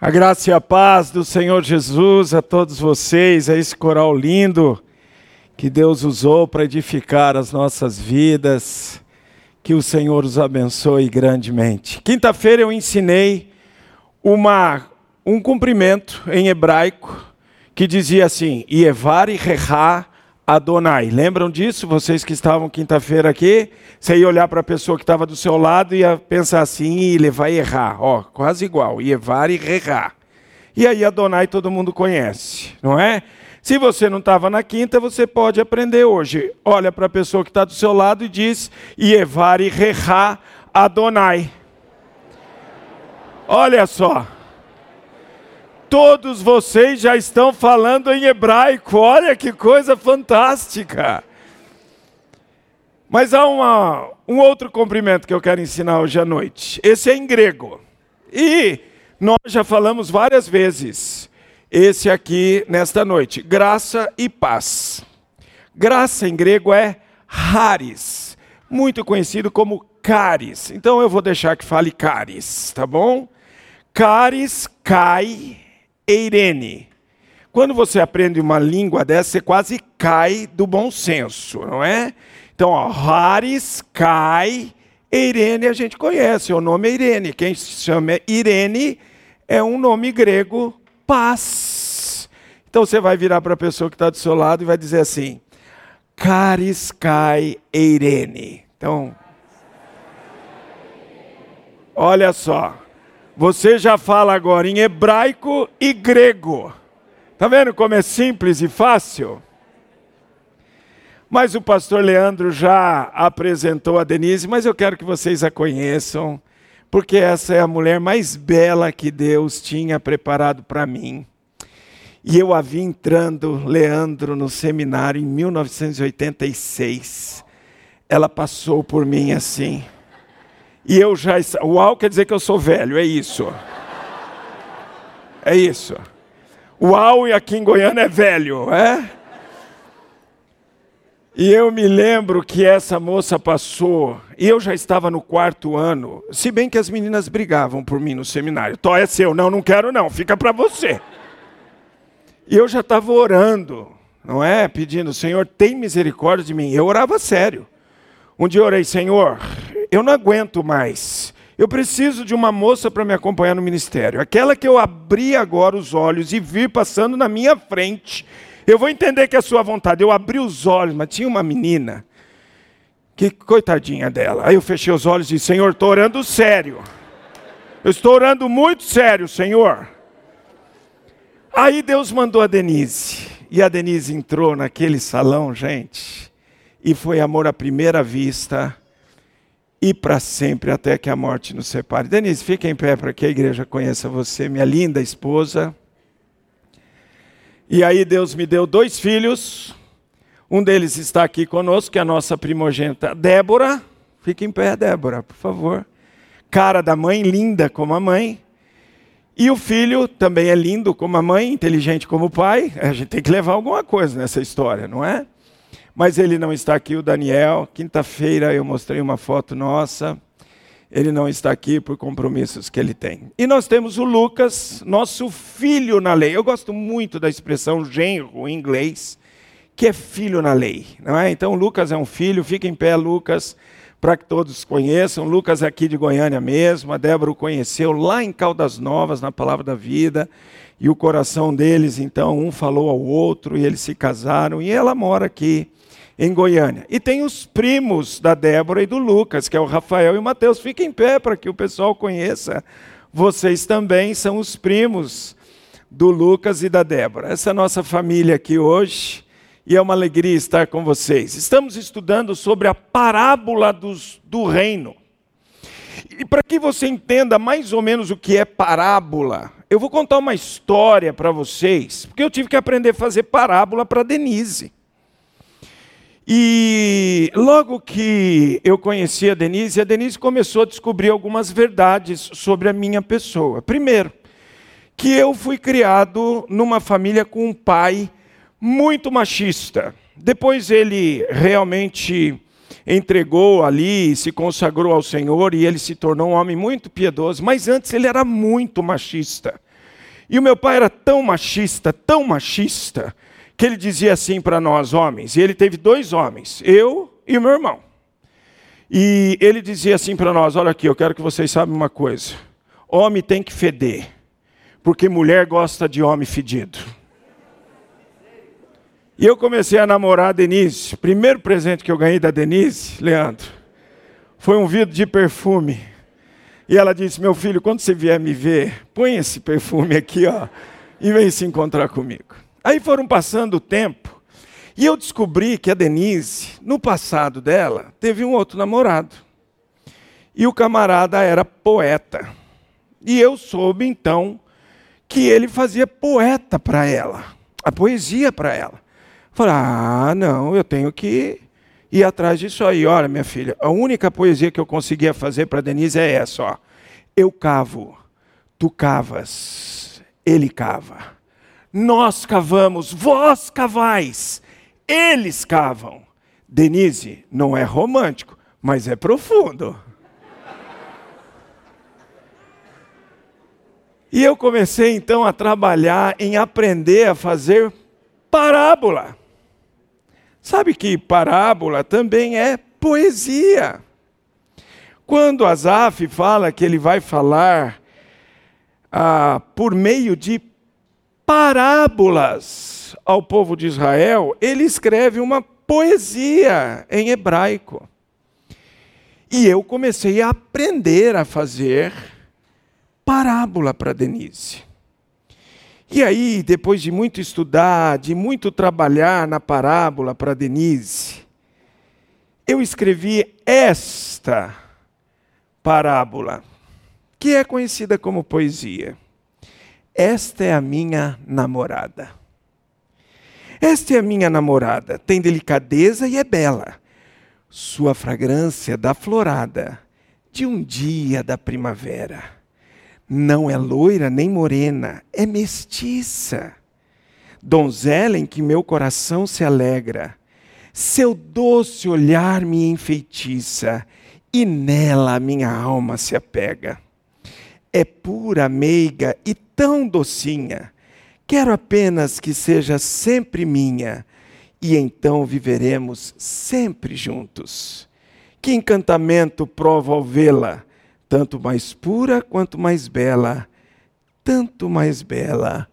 A graça e a paz do Senhor Jesus a todos vocês, a esse coral lindo que Deus usou para edificar as nossas vidas. Que o Senhor os abençoe grandemente. Quinta-feira eu ensinei uma, um cumprimento em hebraico que dizia assim: Ievari Reha Adonai. Lembram disso? Vocês que estavam quinta-feira aqui, você ia olhar para a pessoa que estava do seu lado e ia pensar assim, e ele vai errar. Ó, quase igual, Ievar e Rerrar. E aí Adonai todo mundo conhece, não é? Se você não estava na quinta, você pode aprender hoje. Olha para a pessoa que está do seu lado e diz, Ievar e Rerrar Adonai. Olha só todos vocês já estão falando em hebraico. Olha que coisa fantástica! Mas há uma, um outro cumprimento que eu quero ensinar hoje à noite. Esse é em grego. E nós já falamos várias vezes. Esse aqui nesta noite. Graça e paz. Graça em grego é haris, muito conhecido como caris. Então eu vou deixar que fale caris, tá bom? Caris cai Eirene. Quando você aprende uma língua dessa, você quase cai do bom senso, não é? Então, ó, Haris, Kai, Irene a gente conhece, o nome é Irene. Quem se chama Irene é um nome grego, paz. Então você vai virar para a pessoa que está do seu lado e vai dizer assim: Caris Kai Irene. Então, olha só. Você já fala agora em hebraico e grego. Tá vendo como é simples e fácil? Mas o pastor Leandro já apresentou a Denise, mas eu quero que vocês a conheçam, porque essa é a mulher mais bela que Deus tinha preparado para mim. E eu a vi entrando, Leandro, no seminário em 1986. Ela passou por mim assim. E eu já. Uau quer dizer que eu sou velho, é isso. É isso. Uau, e aqui em Goiânia é velho, é? E eu me lembro que essa moça passou, e eu já estava no quarto ano, se bem que as meninas brigavam por mim no seminário. Tó é seu, não, não quero não, fica para você. E eu já estava orando, não é? Pedindo, Senhor, tem misericórdia de mim. Eu orava sério. Um dia eu orei, Senhor, eu não aguento mais. Eu preciso de uma moça para me acompanhar no ministério. Aquela que eu abri agora os olhos e vi passando na minha frente. Eu vou entender que é a sua vontade. Eu abri os olhos, mas tinha uma menina. Que coitadinha dela. Aí eu fechei os olhos e disse: Senhor, estou orando sério. Eu estou orando muito sério, Senhor. Aí Deus mandou a Denise. E a Denise entrou naquele salão, gente. E foi amor à primeira vista e para sempre, até que a morte nos separe. Denise, fique em pé para que a igreja conheça você, minha linda esposa. E aí Deus me deu dois filhos. Um deles está aqui conosco, que é a nossa primogênita Débora. Fique em pé, Débora, por favor. Cara da mãe, linda como a mãe. E o filho também é lindo como a mãe, inteligente como o pai. A gente tem que levar alguma coisa nessa história, não é? Mas ele não está aqui, o Daniel. Quinta-feira eu mostrei uma foto nossa. Ele não está aqui por compromissos que ele tem. E nós temos o Lucas, nosso filho na lei. Eu gosto muito da expressão genro em inglês, que é filho na lei. Não é? Então, Lucas é um filho, fica em pé, Lucas, para que todos conheçam. Lucas é aqui de Goiânia mesmo, a Débora o conheceu lá em Caldas Novas, na Palavra da Vida. E o coração deles, então, um falou ao outro e eles se casaram. E ela mora aqui em Goiânia. E tem os primos da Débora e do Lucas, que é o Rafael e o Mateus. Fiquem em pé para que o pessoal conheça. Vocês também são os primos do Lucas e da Débora. Essa é a nossa família aqui hoje e é uma alegria estar com vocês. Estamos estudando sobre a parábola dos, do reino. E para que você entenda mais ou menos o que é parábola, eu vou contar uma história para vocês, porque eu tive que aprender a fazer parábola para Denise. E logo que eu conheci a Denise, a Denise começou a descobrir algumas verdades sobre a minha pessoa. Primeiro, que eu fui criado numa família com um pai muito machista. Depois ele realmente entregou ali, se consagrou ao Senhor e ele se tornou um homem muito piedoso, mas antes ele era muito machista. E o meu pai era tão machista, tão machista, que ele dizia assim para nós homens, e ele teve dois homens, eu e o meu irmão. E ele dizia assim para nós: Olha aqui, eu quero que vocês saibam uma coisa. Homem tem que feder, porque mulher gosta de homem fedido. E eu comecei a namorar a Denise. Primeiro presente que eu ganhei da Denise, Leandro, foi um vidro de perfume. E ela disse: Meu filho, quando você vier me ver, põe esse perfume aqui, ó, e vem se encontrar comigo. Aí foram passando o tempo, e eu descobri que a Denise, no passado dela, teve um outro namorado. E o camarada era poeta. E eu soube então que ele fazia poeta para ela, a poesia para ela. Falei, ah, não, eu tenho que ir atrás disso aí. Olha, minha filha, a única poesia que eu conseguia fazer para Denise é essa, ó. Eu cavo, tu cavas, ele cava. Nós cavamos, vós cavais, eles cavam. Denise não é romântico, mas é profundo. E eu comecei então a trabalhar em aprender a fazer parábola. Sabe que parábola também é poesia. Quando Asaf fala que ele vai falar ah, por meio de parábolas ao povo de Israel, ele escreve uma poesia em hebraico. E eu comecei a aprender a fazer parábola para Denise. E aí, depois de muito estudar, de muito trabalhar na parábola para Denise, eu escrevi esta parábola, que é conhecida como poesia. Esta é a minha namorada. Esta é a minha namorada, tem delicadeza e é bela. Sua fragrância dá florada de um dia da primavera não é loira nem morena, é mestiça. Donzela em que meu coração se alegra, seu doce olhar me enfeitiça, e nela minha alma se apega. É pura, meiga e tão docinha, quero apenas que seja sempre minha, e então viveremos sempre juntos. Que encantamento prova ao vê-la! tanto mais pura quanto mais bela, tanto mais bela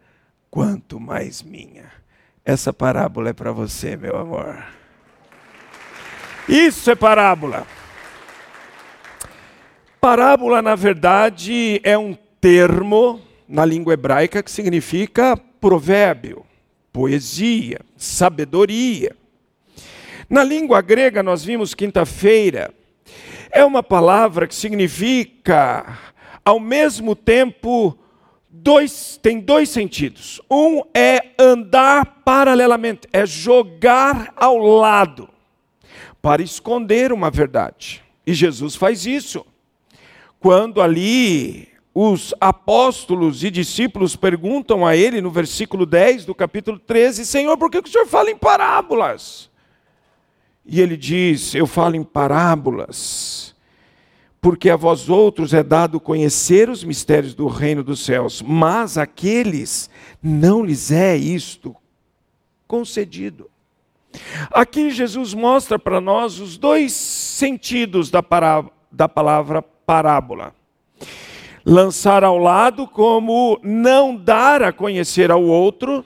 quanto mais minha. Essa parábola é para você, meu amor. Isso é parábola. Parábola, na verdade, é um termo na língua hebraica que significa provérbio, poesia, sabedoria. Na língua grega, nós vimos quinta-feira é uma palavra que significa, ao mesmo tempo, dois, tem dois sentidos. Um é andar paralelamente, é jogar ao lado, para esconder uma verdade. E Jesus faz isso. Quando ali os apóstolos e discípulos perguntam a ele, no versículo 10 do capítulo 13, Senhor, por que o Senhor fala em parábolas? E ele diz: Eu falo em parábolas, porque a vós outros é dado conhecer os mistérios do reino dos céus, mas aqueles não lhes é isto concedido. Aqui Jesus mostra para nós os dois sentidos da, da palavra parábola. Lançar ao lado, como não dar a conhecer ao outro,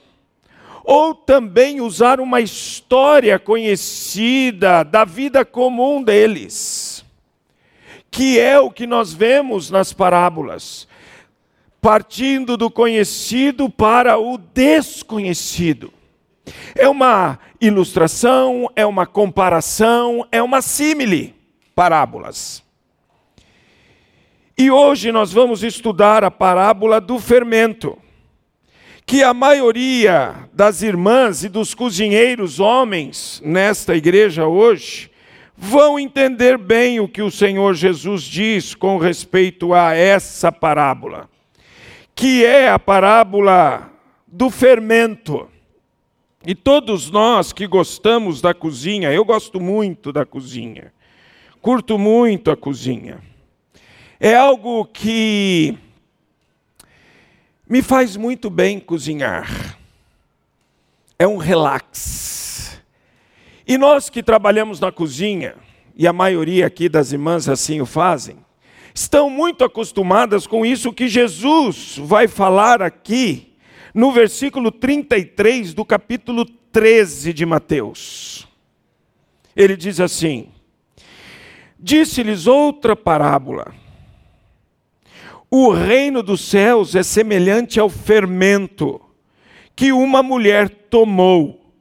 ou também usar uma história conhecida da vida comum deles, que é o que nós vemos nas parábolas, partindo do conhecido para o desconhecido. É uma ilustração, é uma comparação, é uma símile, parábolas. E hoje nós vamos estudar a parábola do fermento que a maioria das irmãs e dos cozinheiros homens nesta igreja hoje vão entender bem o que o Senhor Jesus diz com respeito a essa parábola, que é a parábola do fermento. E todos nós que gostamos da cozinha, eu gosto muito da cozinha, curto muito a cozinha. É algo que Me faz muito bem cozinhar. É um relax. E nós que trabalhamos na cozinha, e a maioria aqui das irmãs assim o fazem, estão muito acostumadas com isso que Jesus vai falar aqui no versículo 33 do capítulo 13 de Mateus. Ele diz assim: Disse-lhes outra parábola. O reino dos céus é semelhante ao fermento que uma mulher tomou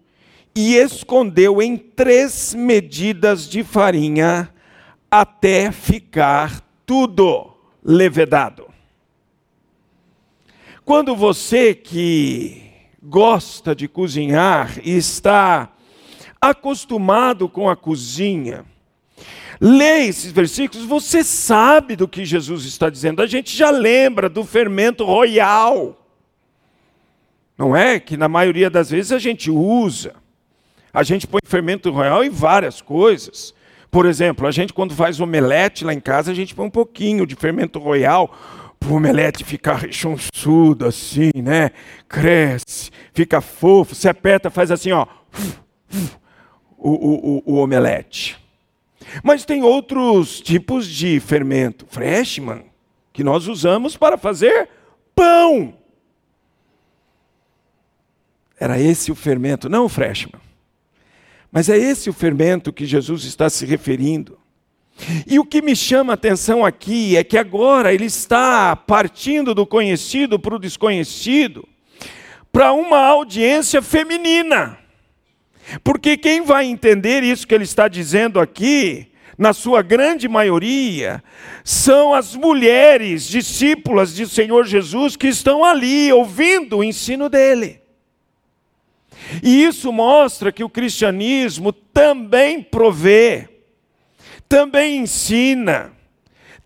e escondeu em três medidas de farinha até ficar tudo levedado. Quando você que gosta de cozinhar e está acostumado com a cozinha, lê esses versículos, você sabe do que Jesus está dizendo. A gente já lembra do fermento royal. Não é que na maioria das vezes a gente usa. A gente põe fermento royal em várias coisas. Por exemplo, a gente quando faz omelete lá em casa, a gente põe um pouquinho de fermento royal para o omelete ficar rechonçudo assim, né? Cresce, fica fofo, você aperta, faz assim, ó, o, o, o, o omelete. Mas tem outros tipos de fermento, freshman, que nós usamos para fazer pão. Era esse o fermento, não o freshman. Mas é esse o fermento que Jesus está se referindo. E o que me chama a atenção aqui é que agora ele está partindo do conhecido para o desconhecido, para uma audiência feminina. Porque quem vai entender isso que ele está dizendo aqui, na sua grande maioria, são as mulheres discípulas de Senhor Jesus que estão ali ouvindo o ensino dele. E isso mostra que o cristianismo também provê, também ensina,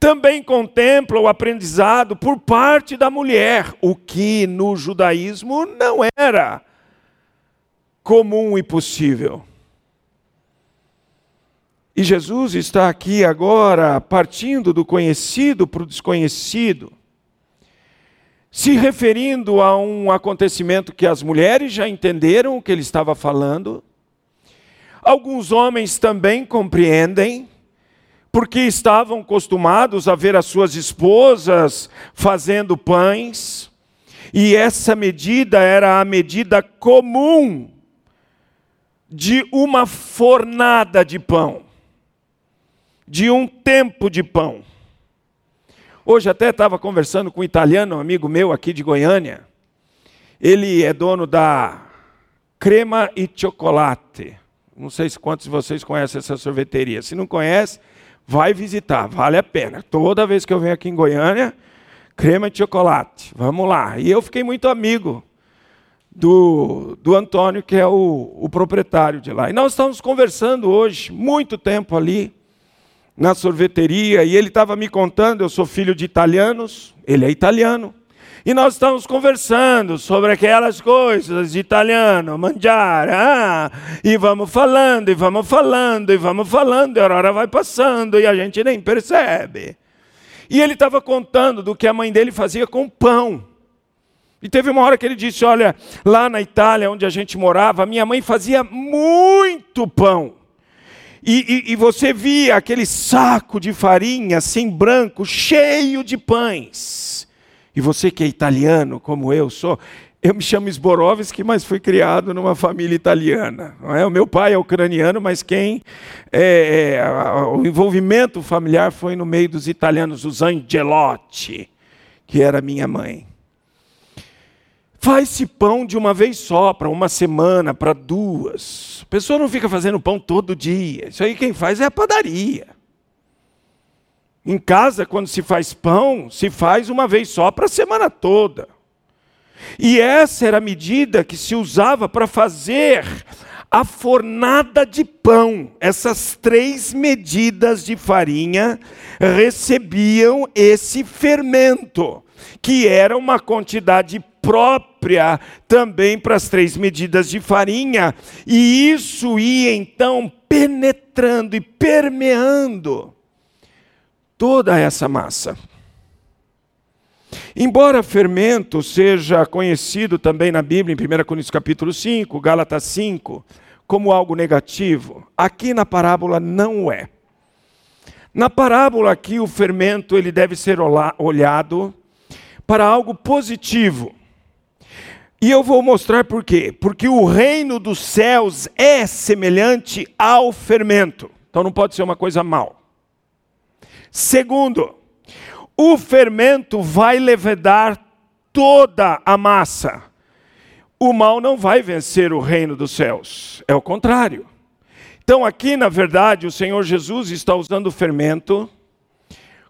também contempla o aprendizado por parte da mulher, o que no judaísmo não era comum e possível. E Jesus está aqui agora partindo do conhecido para o desconhecido, se referindo a um acontecimento que as mulheres já entenderam o que ele estava falando, alguns homens também compreendem, porque estavam acostumados a ver as suas esposas fazendo pães, e essa medida era a medida comum de uma fornada de pão, de um tempo de pão. Hoje até estava conversando com um italiano, um amigo meu aqui de Goiânia. Ele é dono da Crema e Chocolate. Não sei se quantos de vocês conhecem essa sorveteria. Se não conhece, vai visitar, vale a pena. Toda vez que eu venho aqui em Goiânia, crema e chocolate. Vamos lá. E eu fiquei muito amigo do, do Antônio, que é o, o proprietário de lá. E nós estávamos conversando hoje, muito tempo ali na sorveteria e ele estava me contando, eu sou filho de italianos, ele é italiano. E nós estamos conversando sobre aquelas coisas de italiano, mangiare, ah, e vamos falando, e vamos falando, e vamos falando, e a hora vai passando e a gente nem percebe. E ele estava contando do que a mãe dele fazia com pão. E teve uma hora que ele disse: Olha, lá na Itália, onde a gente morava, minha mãe fazia muito pão. E, e, e, você via aquele saco de farinha, assim branco, cheio de pães. E você que é italiano, como eu sou, eu me chamo Sborovski, mas fui criado numa família italiana. Não é? O meu pai é ucraniano, mas quem é, é, o envolvimento familiar foi no meio dos italianos, os Angelotti, que era minha mãe. Faz-se pão de uma vez só, para uma semana, para duas. A pessoa não fica fazendo pão todo dia. Isso aí quem faz é a padaria. Em casa, quando se faz pão, se faz uma vez só para a semana toda. E essa era a medida que se usava para fazer a fornada de pão. Essas três medidas de farinha recebiam esse fermento, que era uma quantidade própria também para as três medidas de farinha, e isso ia então penetrando e permeando toda essa massa. Embora fermento seja conhecido também na Bíblia, em 1 Coríntios capítulo 5, Gálatas 5, como algo negativo, aqui na parábola não é. Na parábola aqui o fermento ele deve ser olhado para algo positivo. E eu vou mostrar por quê. Porque o reino dos céus é semelhante ao fermento. Então não pode ser uma coisa mal. Segundo, o fermento vai levedar toda a massa. O mal não vai vencer o reino dos céus, é o contrário. Então, aqui, na verdade, o Senhor Jesus está usando o fermento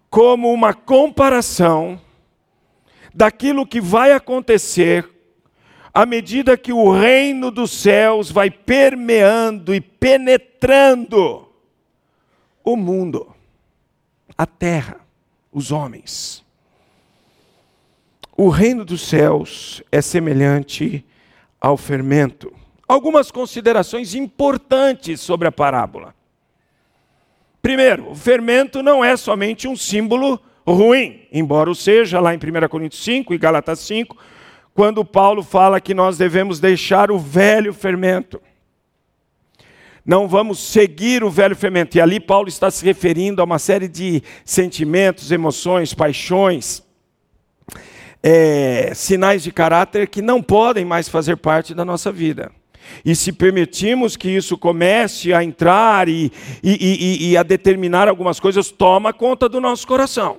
como uma comparação daquilo que vai acontecer à medida que o reino dos céus vai permeando e penetrando o mundo, a terra, os homens. O reino dos céus é semelhante ao fermento. Algumas considerações importantes sobre a parábola. Primeiro, o fermento não é somente um símbolo ruim, embora o seja lá em 1 Coríntios 5 e Gálatas 5, quando Paulo fala que nós devemos deixar o velho fermento. Não vamos seguir o velho fermento. E ali Paulo está se referindo a uma série de sentimentos, emoções, paixões, é, sinais de caráter que não podem mais fazer parte da nossa vida. E se permitirmos que isso comece a entrar e, e, e, e a determinar algumas coisas, toma conta do nosso coração.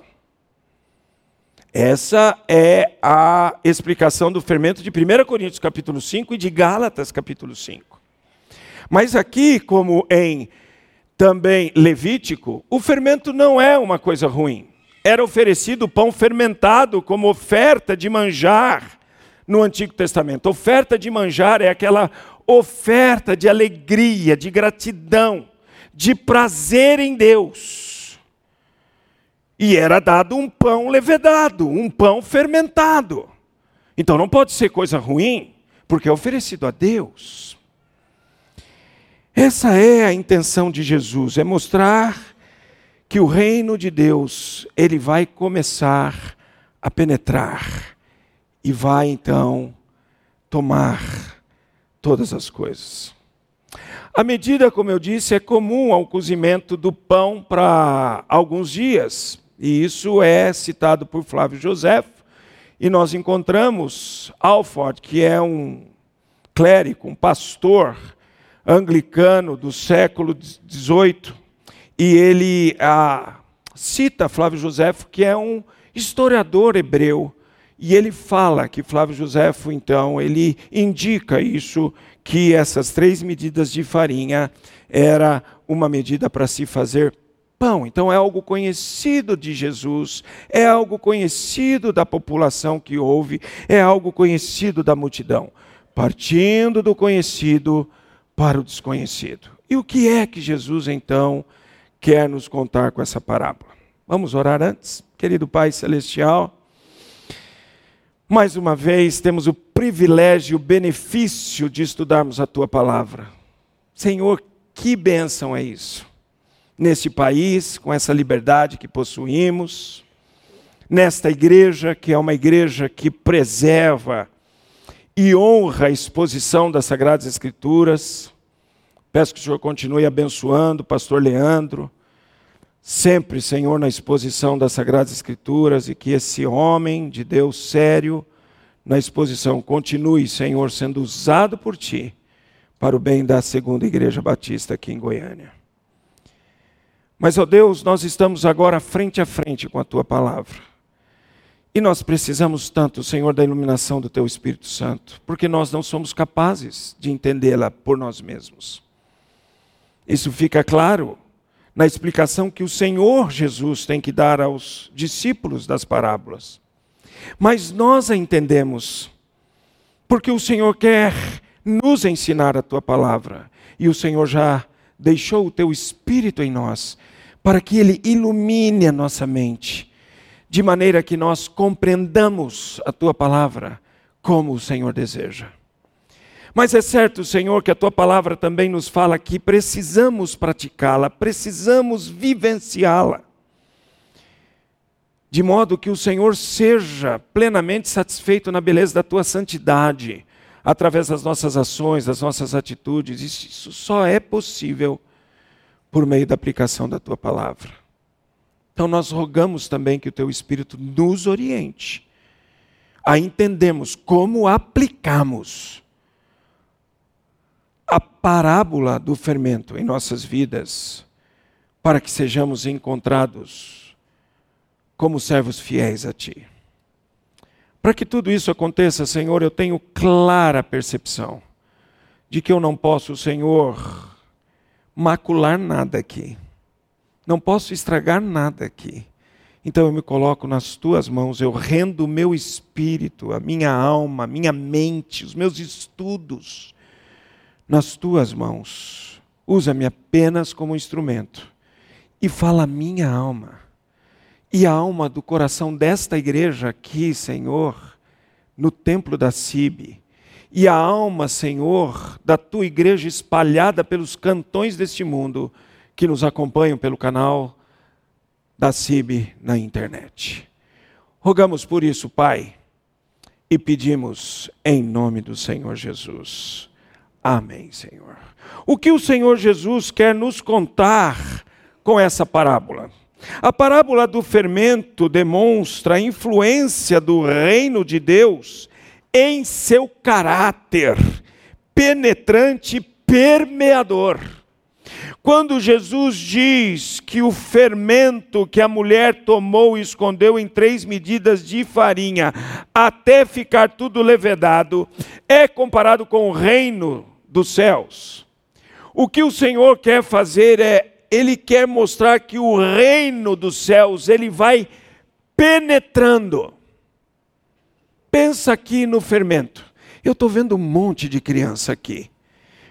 Essa é a explicação do fermento de 1 Coríntios capítulo 5 e de Gálatas capítulo 5. Mas aqui, como em também Levítico, o fermento não é uma coisa ruim. Era oferecido pão fermentado como oferta de manjar no Antigo Testamento. Oferta de manjar é aquela oferta de alegria, de gratidão, de prazer em Deus. E era dado um pão levedado, um pão fermentado. Então não pode ser coisa ruim, porque é oferecido a Deus. Essa é a intenção de Jesus, é mostrar que o reino de Deus, ele vai começar a penetrar e vai então tomar todas as coisas. A medida, como eu disse, é comum ao cozimento do pão para alguns dias. E isso é citado por Flávio José. E nós encontramos Alford, que é um clérigo, um pastor anglicano do século XVIII, e ele ah, cita Flávio José, que é um historiador hebreu, e ele fala que Flávio José, então, ele indica isso, que essas três medidas de farinha era uma medida para se fazer pão. Então é algo conhecido de Jesus, é algo conhecido da população que ouve, é algo conhecido da multidão, partindo do conhecido para o desconhecido. E o que é que Jesus então quer nos contar com essa parábola? Vamos orar antes? Querido Pai celestial, mais uma vez temos o privilégio, o benefício de estudarmos a tua palavra. Senhor, que bênção é isso neste país, com essa liberdade que possuímos, nesta igreja, que é uma igreja que preserva e honra a exposição das Sagradas Escrituras. Peço que o Senhor continue abençoando o pastor Leandro, sempre, Senhor, na exposição das Sagradas Escrituras e que esse homem de Deus sério na exposição continue, Senhor, sendo usado por Ti para o bem da segunda Igreja Batista aqui em Goiânia. Mas, ó Deus, nós estamos agora frente a frente com a tua palavra. E nós precisamos tanto, Senhor, da iluminação do teu Espírito Santo, porque nós não somos capazes de entendê-la por nós mesmos. Isso fica claro na explicação que o Senhor Jesus tem que dar aos discípulos das parábolas. Mas nós a entendemos, porque o Senhor quer nos ensinar a tua palavra, e o Senhor já deixou o teu Espírito em nós para que Ele ilumine a nossa mente, de maneira que nós compreendamos a Tua palavra como o Senhor deseja. Mas é certo, Senhor, que a Tua palavra também nos fala que precisamos praticá-la, precisamos vivenciá-la. de modo que o Senhor seja plenamente satisfeito na beleza da tua santidade, através das nossas ações, das nossas atitudes. Isso só é possível por meio da aplicação da tua palavra. Então nós rogamos também que o teu Espírito nos oriente a entendermos como aplicamos a parábola do fermento em nossas vidas, para que sejamos encontrados como servos fiéis a Ti. Para que tudo isso aconteça, Senhor, eu tenho clara percepção de que eu não posso, Senhor, macular nada aqui. Não posso estragar nada aqui. Então eu me coloco nas tuas mãos, eu rendo o meu espírito, a minha alma, a minha mente, os meus estudos nas tuas mãos. Usa-me apenas como instrumento e fala a minha alma e a alma do coração desta igreja aqui, Senhor, no templo da Cibe, e a alma, Senhor, da tua igreja espalhada pelos cantões deste mundo que nos acompanham pelo canal da Cibe na internet. Rogamos por isso, Pai, e pedimos em nome do Senhor Jesus. Amém, Senhor. O que o Senhor Jesus quer nos contar com essa parábola? A parábola do fermento demonstra a influência do reino de Deus em seu caráter penetrante permeador. Quando Jesus diz que o fermento que a mulher tomou e escondeu em três medidas de farinha, até ficar tudo levedado, é comparado com o reino dos céus. O que o Senhor quer fazer é, ele quer mostrar que o reino dos céus, ele vai penetrando. Pensa aqui no fermento. Eu estou vendo um monte de criança aqui.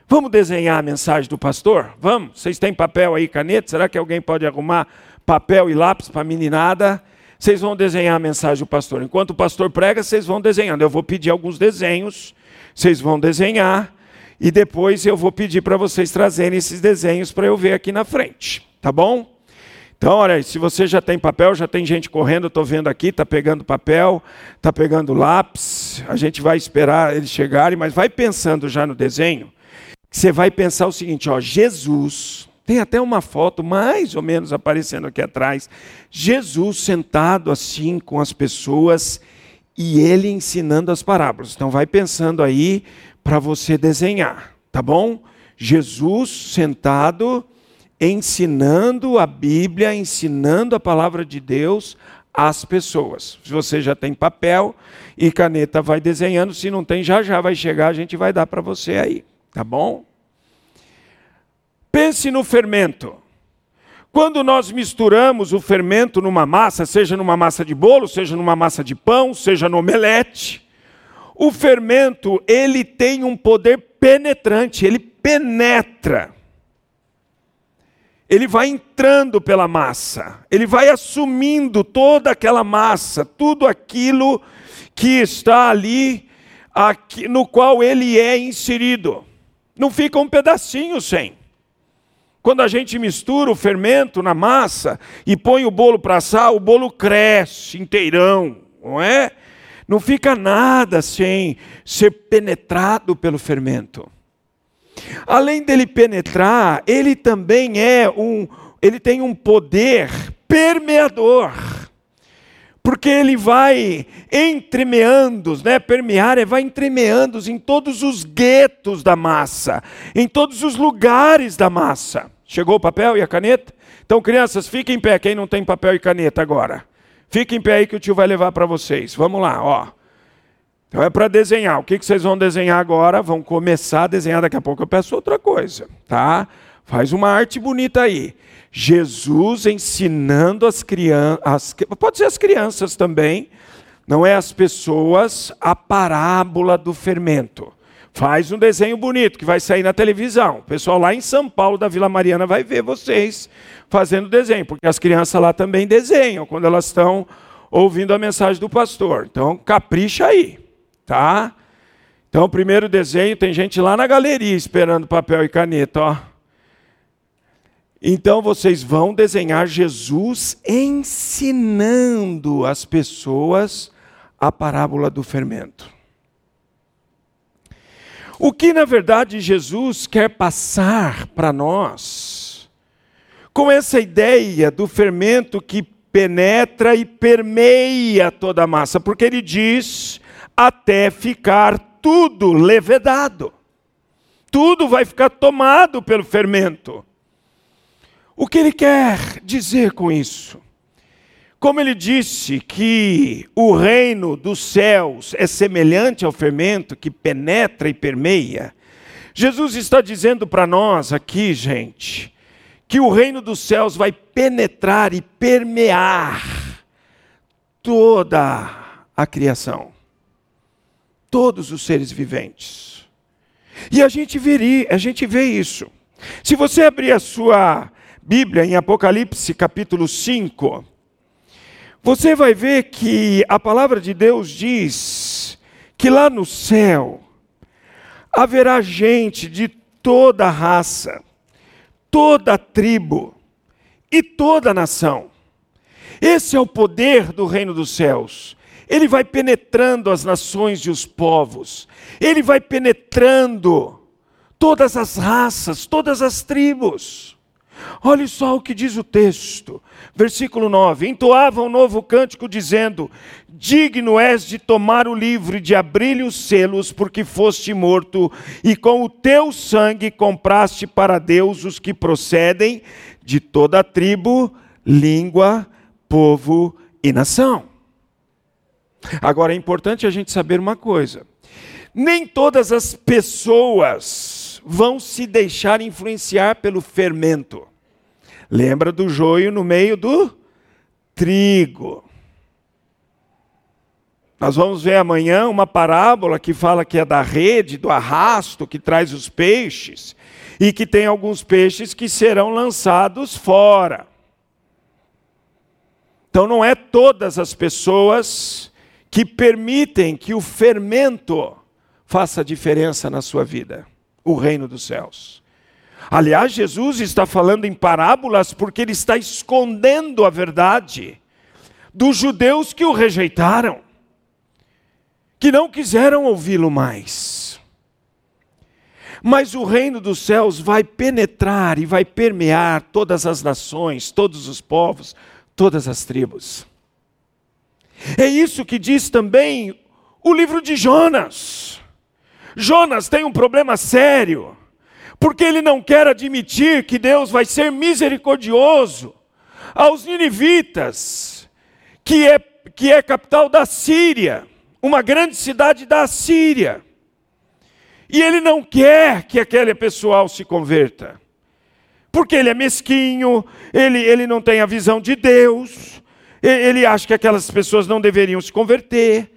Vamos desenhar a mensagem do pastor? Vamos? Vocês têm papel aí, caneta? Será que alguém pode arrumar papel e lápis para a meninada? Vocês vão desenhar a mensagem do pastor. Enquanto o pastor prega, vocês vão desenhando. Eu vou pedir alguns desenhos, vocês vão desenhar. E depois eu vou pedir para vocês trazerem esses desenhos para eu ver aqui na frente, tá bom? Então, olha, se você já tem papel, já tem gente correndo, estou vendo aqui, está pegando papel, está pegando lápis, a gente vai esperar eles chegarem, mas vai pensando já no desenho. Você vai pensar o seguinte, ó, Jesus, tem até uma foto mais ou menos aparecendo aqui atrás, Jesus sentado assim com as pessoas e ele ensinando as parábolas. Então vai pensando aí para você desenhar, tá bom? Jesus sentado ensinando a Bíblia, ensinando a palavra de Deus às pessoas. Se você já tem papel e caneta, vai desenhando. Se não tem, já já vai chegar, a gente vai dar para você aí, tá bom? Pense no fermento. Quando nós misturamos o fermento numa massa, seja numa massa de bolo, seja numa massa de pão, seja no omelete, o fermento, ele tem um poder penetrante, ele penetra. Ele vai entrando pela massa, ele vai assumindo toda aquela massa, tudo aquilo que está ali, aqui, no qual ele é inserido. Não fica um pedacinho sem. Quando a gente mistura o fermento na massa e põe o bolo para assar, o bolo cresce inteirão, não é? Não fica nada sem ser penetrado pelo fermento. Além dele penetrar, ele também é um, ele tem um poder permeador. Porque ele vai entremeando, né? Permear é vai entremeando em todos os guetos da massa, em todos os lugares da massa. Chegou o papel e a caneta? Então, crianças, fiquem em pé, quem não tem papel e caneta agora. Fiquem em pé aí que o tio vai levar para vocês. Vamos lá, ó. Então é para desenhar. O que, vocês vão desenhar agora? Vão começar a desenhar daqui a pouco. Eu peço outra coisa, tá? Faz uma arte bonita aí. Jesus ensinando as crianças, pode ser as crianças também, não é as pessoas, a parábola do fermento. Faz um desenho bonito que vai sair na televisão. O pessoal lá em São Paulo da Vila Mariana vai ver vocês fazendo desenho, porque as crianças lá também desenham quando elas estão ouvindo a mensagem do pastor. Então, capricha aí, tá? Então, o primeiro desenho, tem gente lá na galeria esperando papel e caneta, ó. Então vocês vão desenhar Jesus ensinando as pessoas a parábola do fermento. O que na verdade Jesus quer passar para nós, com essa ideia do fermento que penetra e permeia toda a massa, porque ele diz até ficar tudo levedado. Tudo vai ficar tomado pelo fermento. O que ele quer dizer com isso? Como ele disse que o reino dos céus é semelhante ao fermento que penetra e permeia, Jesus está dizendo para nós aqui, gente, que o reino dos céus vai penetrar e permear toda a criação, todos os seres viventes. E a gente vê, a gente vê isso. Se você abrir a sua Bíblia em Apocalipse capítulo 5, você vai ver que a palavra de Deus diz que lá no céu haverá gente de toda raça, toda tribo e toda nação. Esse é o poder do reino dos céus. Ele vai penetrando as nações e os povos. Ele vai penetrando todas as raças, todas as tribos. Olhe só o que diz o texto, versículo 9: Entoava um novo cântico, dizendo: Digno és de tomar o livro e de abrir-lhe os selos, porque foste morto, e com o teu sangue compraste para Deus os que procedem de toda a tribo, língua, povo e nação. Agora é importante a gente saber uma coisa: nem todas as pessoas vão se deixar influenciar pelo fermento. Lembra do joio no meio do trigo. Nós vamos ver amanhã uma parábola que fala que é da rede, do arrasto que traz os peixes, e que tem alguns peixes que serão lançados fora. Então não é todas as pessoas que permitem que o fermento faça diferença na sua vida, o reino dos céus. Aliás, Jesus está falando em parábolas porque ele está escondendo a verdade dos judeus que o rejeitaram, que não quiseram ouvi-lo mais. Mas o reino dos céus vai penetrar e vai permear todas as nações, todos os povos, todas as tribos. É isso que diz também o livro de Jonas. Jonas tem um problema sério porque ele não quer admitir que Deus vai ser misericordioso aos ninivitas, que é, que é capital da Síria, uma grande cidade da Síria. E ele não quer que aquele pessoal se converta, porque ele é mesquinho, ele, ele não tem a visão de Deus, ele acha que aquelas pessoas não deveriam se converter.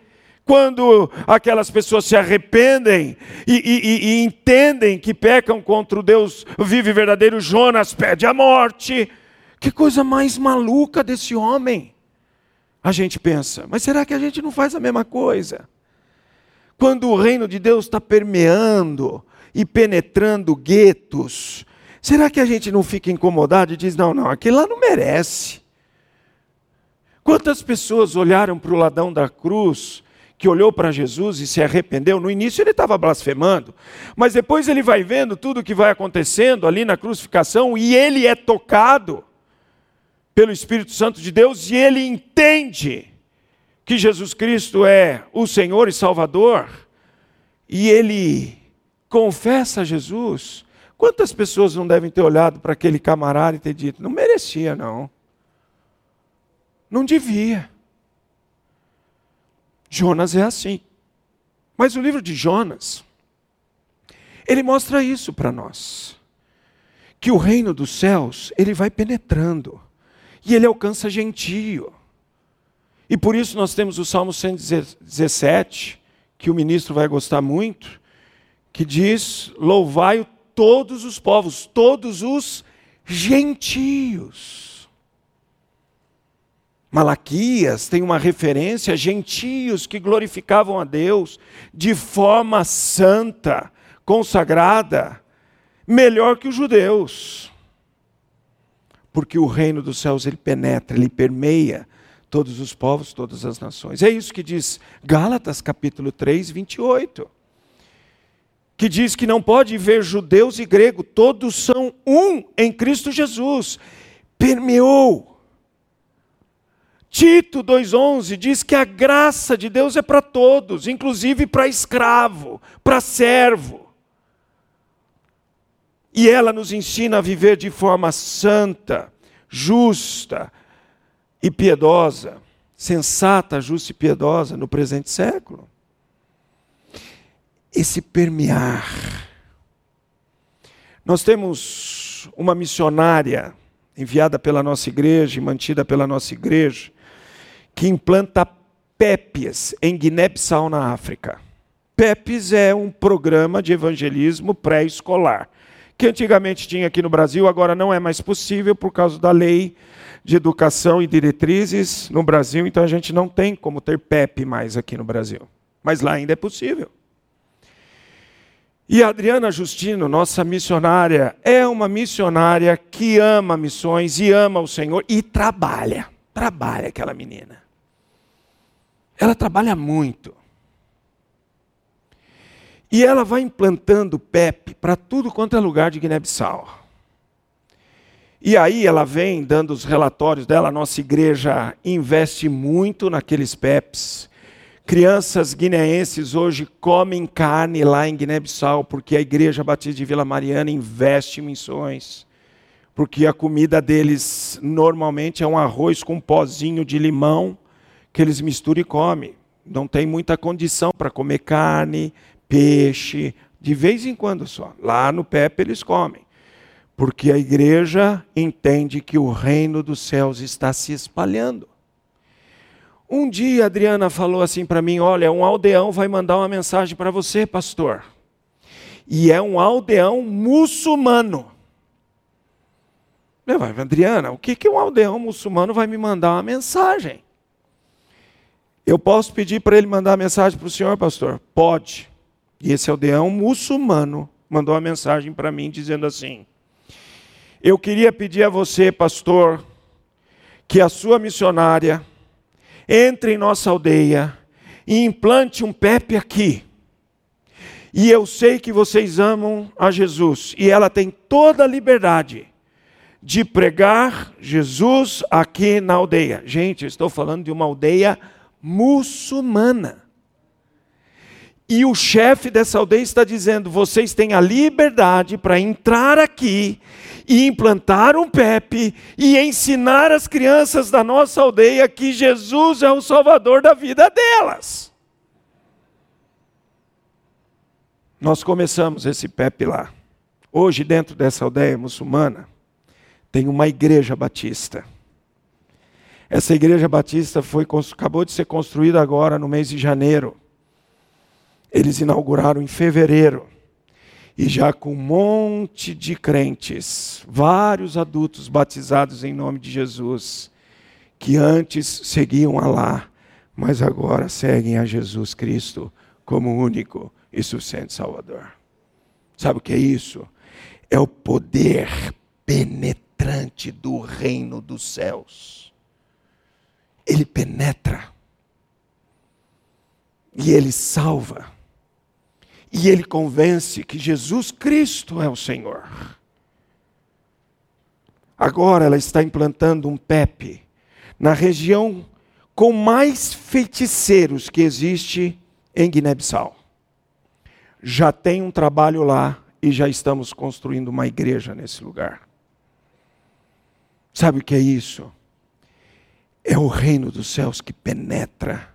Quando aquelas pessoas se arrependem e, e, e, entendem que pecam contra o Deus vive verdadeiro, Jonas pede a morte. Que coisa mais maluca desse homem. A gente pensa, mas será que a gente não faz a mesma coisa? Quando o reino de Deus está permeando e penetrando guetos, será que a gente não fica incomodado e diz: não, não, aquele lá não merece? Quantas pessoas olharam para o ladão da cruz que olhou para Jesus e se arrependeu, no início ele estava blasfemando, mas depois ele vai vendo tudo o que vai acontecendo ali na crucificação e ele é tocado pelo Espírito Santo de Deus e ele entende que Jesus Cristo é o Senhor e Salvador e ele confessa a Jesus. Quantas pessoas não devem ter olhado para aquele camarada e ter dito: não merecia, não. Não devia. Jonas é assim. Mas o livro de Jonas, ele mostra isso para nós. Que o reino dos céus, ele vai penetrando. E ele alcança gentio. E por isso nós temos o Salmo 117, que o ministro vai gostar muito, que diz: Louvai todos os povos, todos os gentios. Malaquias tem uma referência a gentios que glorificavam a Deus de forma santa, consagrada, melhor que os judeus. porque o reino dos céus ele penetra, ele permeia todos os povos, todas as nações. É isso que diz Gálatas capítulo 3, 28. Que diz que não pode ver judeus e grego, todos são um em Cristo Jesus. Permeou. Tito 2,11 diz que a graça de Deus é para todos, inclusive para escravo, para servo. E ela nos ensina a viver de forma santa, justa, e piedosa, sensata, justa e piedosa no presente século. Esse permear. Nós temos uma missionária enviada pela nossa igreja e mantida pela nossa igreja, que implanta PEPs em Guiné-Bissau, na África. PEPs é um programa de evangelismo pré-escolar, que antigamente tinha aqui no Brasil, agora não é mais possível por causa da lei de educação e diretrizes no Brasil, então a gente não tem como ter PEP mais aqui no Brasil. Mas lá ainda é possível. E a Adriana Justino, nossa missionária, é uma missionária que ama missões e ama o Senhor e trabalha. Trabalha aquela menina. Ela trabalha muito. E ela vai implantando PEP para tudo quanto é lugar de Guiné-Bissau. E aí ela vem dando os relatórios dela, a nossa igreja investe muito naqueles PEPs. Crianças guineenses hoje comem carne lá em Guiné-Bissau, porque a Igreja Batista de Vila Mariana investe em missões. Porque a comida deles normalmente é um arroz com um pozinho de limão que eles misturam e comem. Não tem muita condição para comer carne, peixe, de vez em quando só. Lá no PEP eles comem porque a igreja entende que o reino dos céus está se espalhando. Um dia a Adriana falou assim para mim: Olha, um aldeão vai mandar uma mensagem para você, pastor. E é um aldeão muçulmano. Eu falei, Adriana, o que, que um aldeão muçulmano vai me mandar uma mensagem? Eu posso pedir para ele mandar mensagem para o senhor, pastor? Pode. E esse aldeão muçulmano mandou uma mensagem para mim dizendo assim: eu queria pedir a você, pastor, que a sua missionária entre em nossa aldeia e implante um PEP aqui. E eu sei que vocês amam a Jesus e ela tem toda a liberdade de pregar Jesus aqui na aldeia. Gente, eu estou falando de uma aldeia muçulmana. E o chefe dessa aldeia está dizendo: vocês têm a liberdade para entrar aqui e implantar um PEP e ensinar as crianças da nossa aldeia que Jesus é o Salvador da vida delas. Nós começamos esse PEP lá. Hoje, dentro dessa aldeia muçulmana, tem uma igreja batista. Essa igreja batista foi, acabou de ser construída agora no mês de janeiro. Eles inauguraram em fevereiro e já com um monte de crentes, vários adultos batizados em nome de Jesus, que antes seguiam a lá, mas agora seguem a Jesus Cristo como único e suficiente Salvador. Sabe o que é isso? É o poder penetrante do reino dos céus. Ele penetra. E ele salva e ele convence que Jesus Cristo é o Senhor. Agora ela está implantando um PEP na região com mais feiticeiros que existe em Guiné-Bissau. Já tem um trabalho lá e já estamos construindo uma igreja nesse lugar. Sabe o que é isso? É o reino dos céus que penetra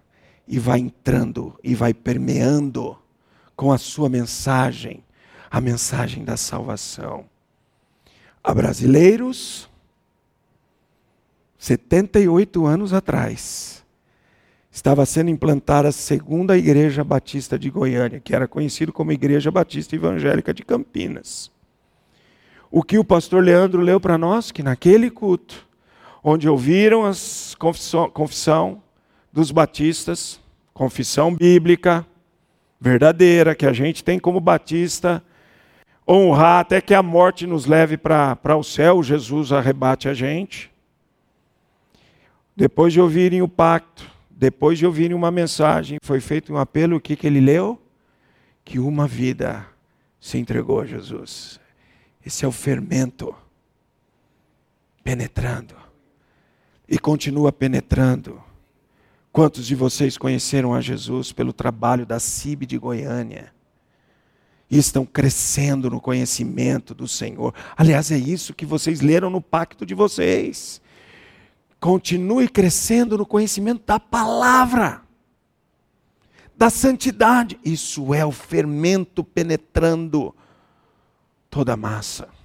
e vai entrando e vai permeando com a sua mensagem, a mensagem da salvação. A brasileiros, 78 anos atrás, estava sendo implantada a segunda igreja batista de Goiânia, que era conhecido como Igreja Batista Evangélica de Campinas. O que o pastor Leandro leu para nós, que naquele culto, onde ouviram a confissão, confissão dos batistas, confissão bíblica, verdadeira, que a gente tem como batista, honrar até que a morte nos leve para o céu, Jesus arrebate a gente. Depois de ouvirem o pacto, depois de ouvirem uma mensagem, foi feito um apelo, o que, que ele leu? Que uma vida se entregou a Jesus. Esse é o fermento penetrando e continua penetrando. Quantos de vocês conheceram a Jesus pelo trabalho da CIB de Goiânia? E estão crescendo no conhecimento do Senhor. Aliás, é isso que vocês leram no pacto de vocês. Continue crescendo no conhecimento da palavra, da santidade. Isso é o fermento penetrando toda a massa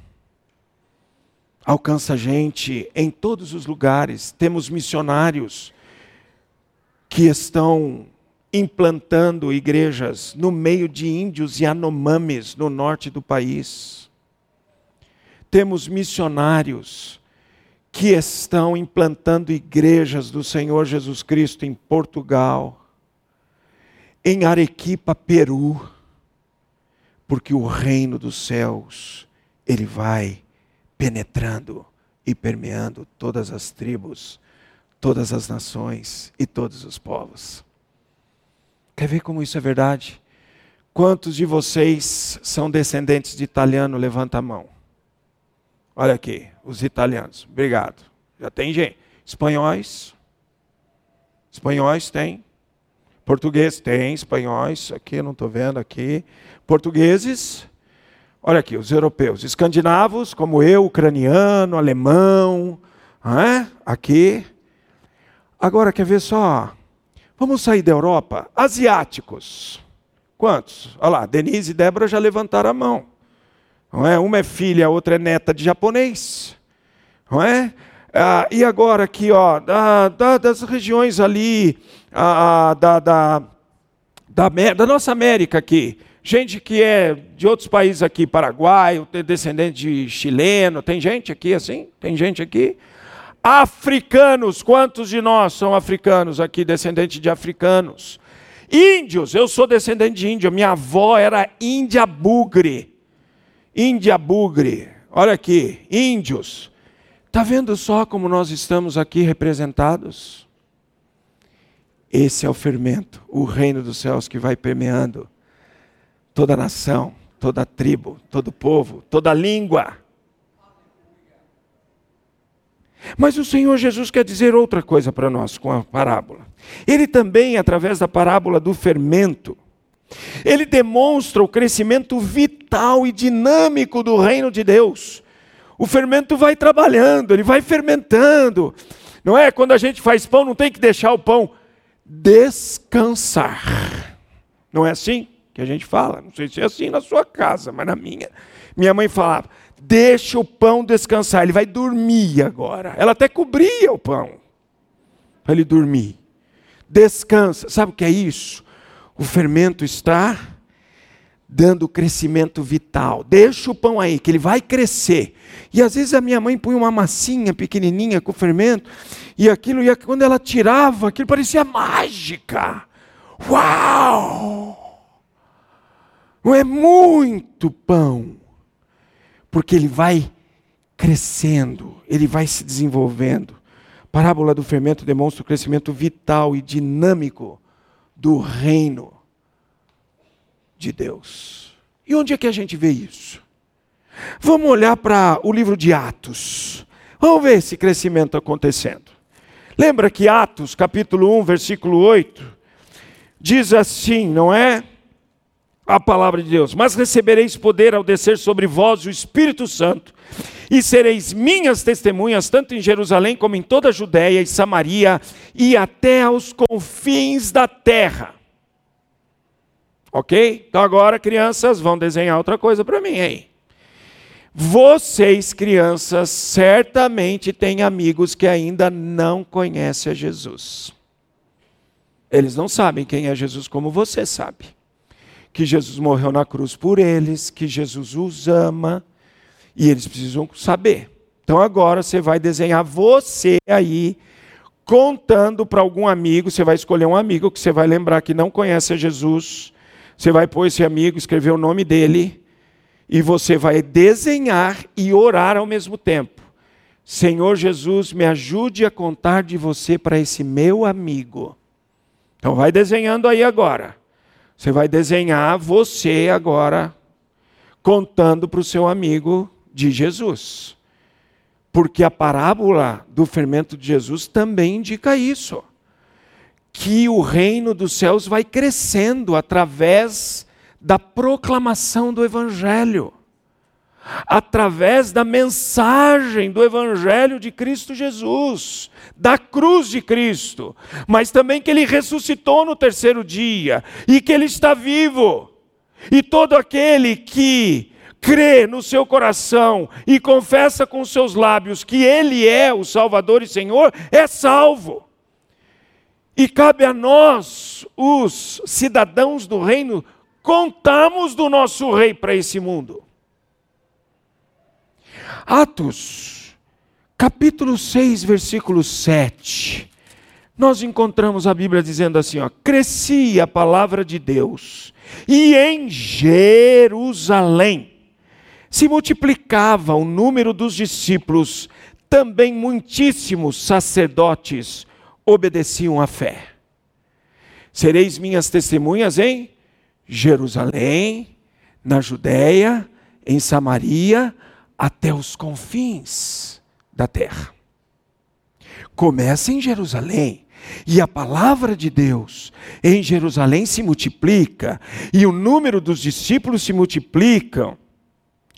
alcança gente em todos os lugares. Temos missionários que estão implantando igrejas no meio de índios e anomames no norte do país. Temos missionários que estão implantando igrejas do Senhor Jesus Cristo em Portugal, em Arequipa, Peru, porque o reino dos céus ele vai penetrando e permeando todas as tribos, todas as nações e todos os povos. Quer ver como isso é verdade? Quantos de vocês são descendentes de italiano? Levanta a mão. Olha aqui, os italianos. Obrigado. Já tem gente. Espanhóis? Espanhóis tem. Português tem, espanhóis, aqui não estou vendo aqui. Portugueses? Olha aqui, os europeus, escandinavos, como eu, ucraniano, alemão, é? aqui. Agora, quer ver só? Vamos sair da Europa? Asiáticos. Quantos? Olha lá, Denise e Débora já levantaram a mão. Não é? Uma é filha, a outra é neta de japonês. Não é? Ah, e agora aqui, ó, da, da, das regiões ali, ah, da, da, da, da nossa América aqui, gente que é de outros países aqui, Paraguai, descendente de chileno, tem gente aqui assim? Tem gente aqui? Africanos, quantos de nós são africanos aqui, descendentes de africanos? Índios, eu sou descendente de índio, minha avó era índia bugre. Índia bugre, olha aqui, índios. Está vendo só como nós estamos aqui representados? Esse é o fermento, o reino dos céus que vai permeando toda nação, toda tribo, todo povo, toda língua. Mas o Senhor Jesus quer dizer outra coisa para nós com a parábola. Ele também, através da parábola do fermento, ele demonstra o crescimento vital e dinâmico do reino de Deus. O fermento vai trabalhando, ele vai fermentando. Não é? Quando a gente faz pão, não tem que deixar o pão descansar. Não é assim? Que a gente fala. Não sei se é assim na sua casa, mas na minha. Minha mãe falava: deixa o pão descansar, ele vai dormir agora. Ela até cobria o pão para ele dormir. Descansa. Sabe o que é isso? O fermento está dando crescimento vital. Deixa o pão aí, que ele vai crescer. E às vezes a minha mãe punha uma massinha pequenininha com fermento, e aquilo, e quando ela tirava, aquilo parecia mágica. Uau! Não é muito pão, porque ele vai crescendo, ele vai se desenvolvendo. A parábola do fermento demonstra o crescimento vital e dinâmico do reino de Deus. E onde é que a gente vê isso? Vamos olhar para o livro de Atos. Vamos ver esse crescimento acontecendo. Lembra que Atos, capítulo 1, versículo 8, diz assim, não é? A palavra de Deus. Mas recebereis poder ao descer sobre vós o Espírito Santo, e sereis minhas testemunhas, tanto em Jerusalém como em toda a Judéia e Samaria, e até aos confins da terra. Ok? Então agora, crianças, vão desenhar outra coisa para mim aí. Vocês, crianças, certamente têm amigos que ainda não conhecem a Jesus. Eles não sabem quem é Jesus como você sabe que Jesus morreu na cruz por eles, que Jesus os ama, e eles precisam saber. Então agora você vai desenhar você aí, contando para algum amigo, você vai escolher um amigo que você vai lembrar que não conhece a Jesus, você vai pôr esse amigo, escrever o nome dele, E você vai desenhar e orar ao mesmo tempo. Senhor Jesus, me ajude a contar de você para esse meu amigo. Então vai desenhando aí agora. Você vai desenhar você agora contando para o seu amigo de Jesus. Porque a parábola do fermento de Jesus também indica isso. Que o reino dos céus vai crescendo através da proclamação do evangelho através da mensagem do Evangelho de Cristo Jesus, da cruz de Cristo, mas também que ele ressuscitou no terceiro dia e que ele está vivo. E todo aquele que crê no seu coração e confessa com seus lábios que ele é o Salvador e Senhor, é salvo. E cabe a nós, os cidadãos do reino, contamos do nosso rei para esse mundo. Atos, capítulo 6, versículo 7. Nós encontramos a Bíblia dizendo assim: ó, crescia a palavra de Deus, e em Jerusalém se multiplicava o número dos discípulos, também muitíssimos sacerdotes obedeciam à fé. Sereis minhas testemunhas em Jerusalém, na Judéia, em Samaria, até os confins da terra. Começa em Jerusalém. E a palavra de Deus em Jerusalém se multiplica, e o número dos discípulos se multiplicam,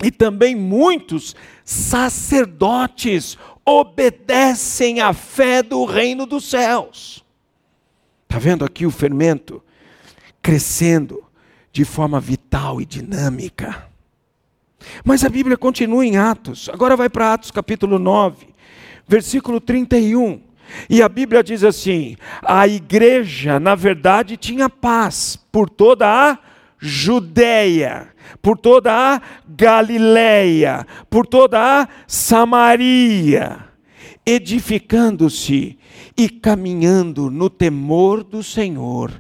e também muitos sacerdotes obedecem à fé do reino dos céus. Está vendo aqui o fermento crescendo de forma vital e dinâmica. Mas a Bíblia continua em Atos. Agora vai para Atos capítulo 9, versículo 31. E a Bíblia diz assim: a igreja, na verdade, tinha paz por toda a Judéia, por toda a Galileia, por toda a Samaria, edificando-se e caminhando no temor do Senhor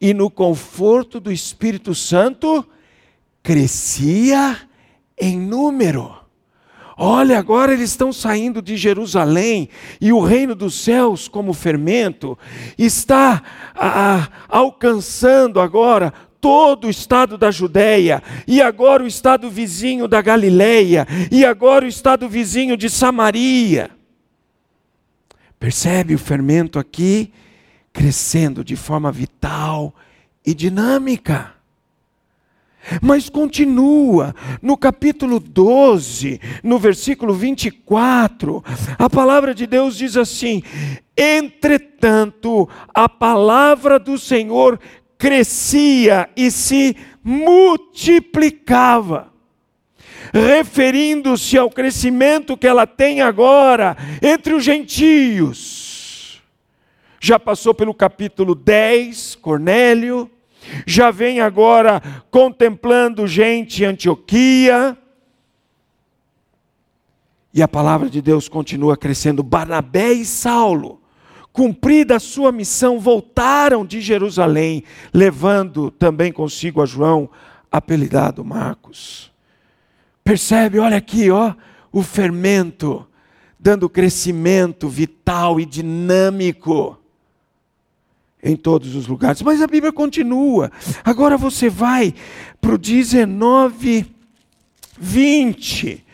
e no conforto do Espírito Santo, crescia em número. Olha, agora eles estão saindo de Jerusalém e o reino dos céus, como fermento, está a, alcançando agora todo o estado da Judéia, e agora o estado vizinho da Galileia, e agora o estado vizinho de Samaria. Percebe o fermento aqui crescendo de forma vital e dinâmica. Mas continua, no capítulo 12, no versículo 24, a palavra de Deus diz assim: Entretanto, a palavra do Senhor crescia e se multiplicava, referindo-se ao crescimento que ela tem agora entre os gentios. Já passou pelo capítulo 10, Cornélio já vem agora contemplando gente em Antioquia. E a palavra de Deus continua crescendo. Barnabé e Saulo, cumprida a sua missão, voltaram de Jerusalém, levando também consigo a João, apelidado Marcos. Percebe, olha aqui, ó, o fermento, dando crescimento vital e dinâmico em todos os lugares. Mas a Bíblia continua. Agora você vai para o 19, 20.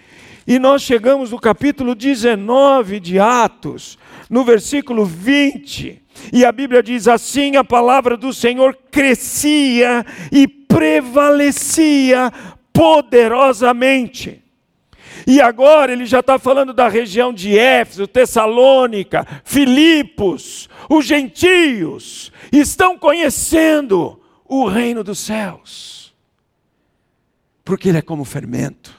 E nós chegamos no capítulo 19 de Atos, no versículo 20. E a Bíblia diz assim: a palavra do Senhor crescia e prevalecia poderosamente. E agora ele já está falando da região de Éfeso, Tessalônica, Filipos, os gentios estão conhecendo o reino dos céus. Porque ele é como fermento.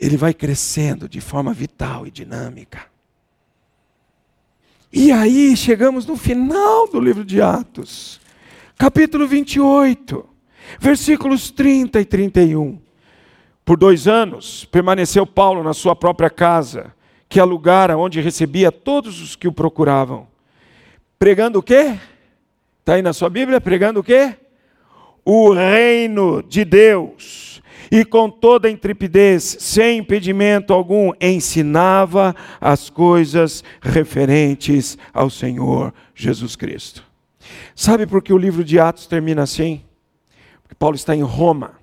Ele vai crescendo de forma vital e dinâmica. E aí chegamos no final do livro de Atos, capítulo 28, versículos 30 e 31. Por dois anos permaneceu Paulo na sua própria casa, que alugara, onde recebia todos os que o procuravam. Pregando o quê? Está aí na sua Bíblia? Pregando o quê? O reino de Deus. e com toda intrepidez, sem impedimento algum, ensinava as coisas referentes ao Senhor Jesus Cristo. Sabe por que o livro de Atos termina assim? Porque Paulo está em Roma.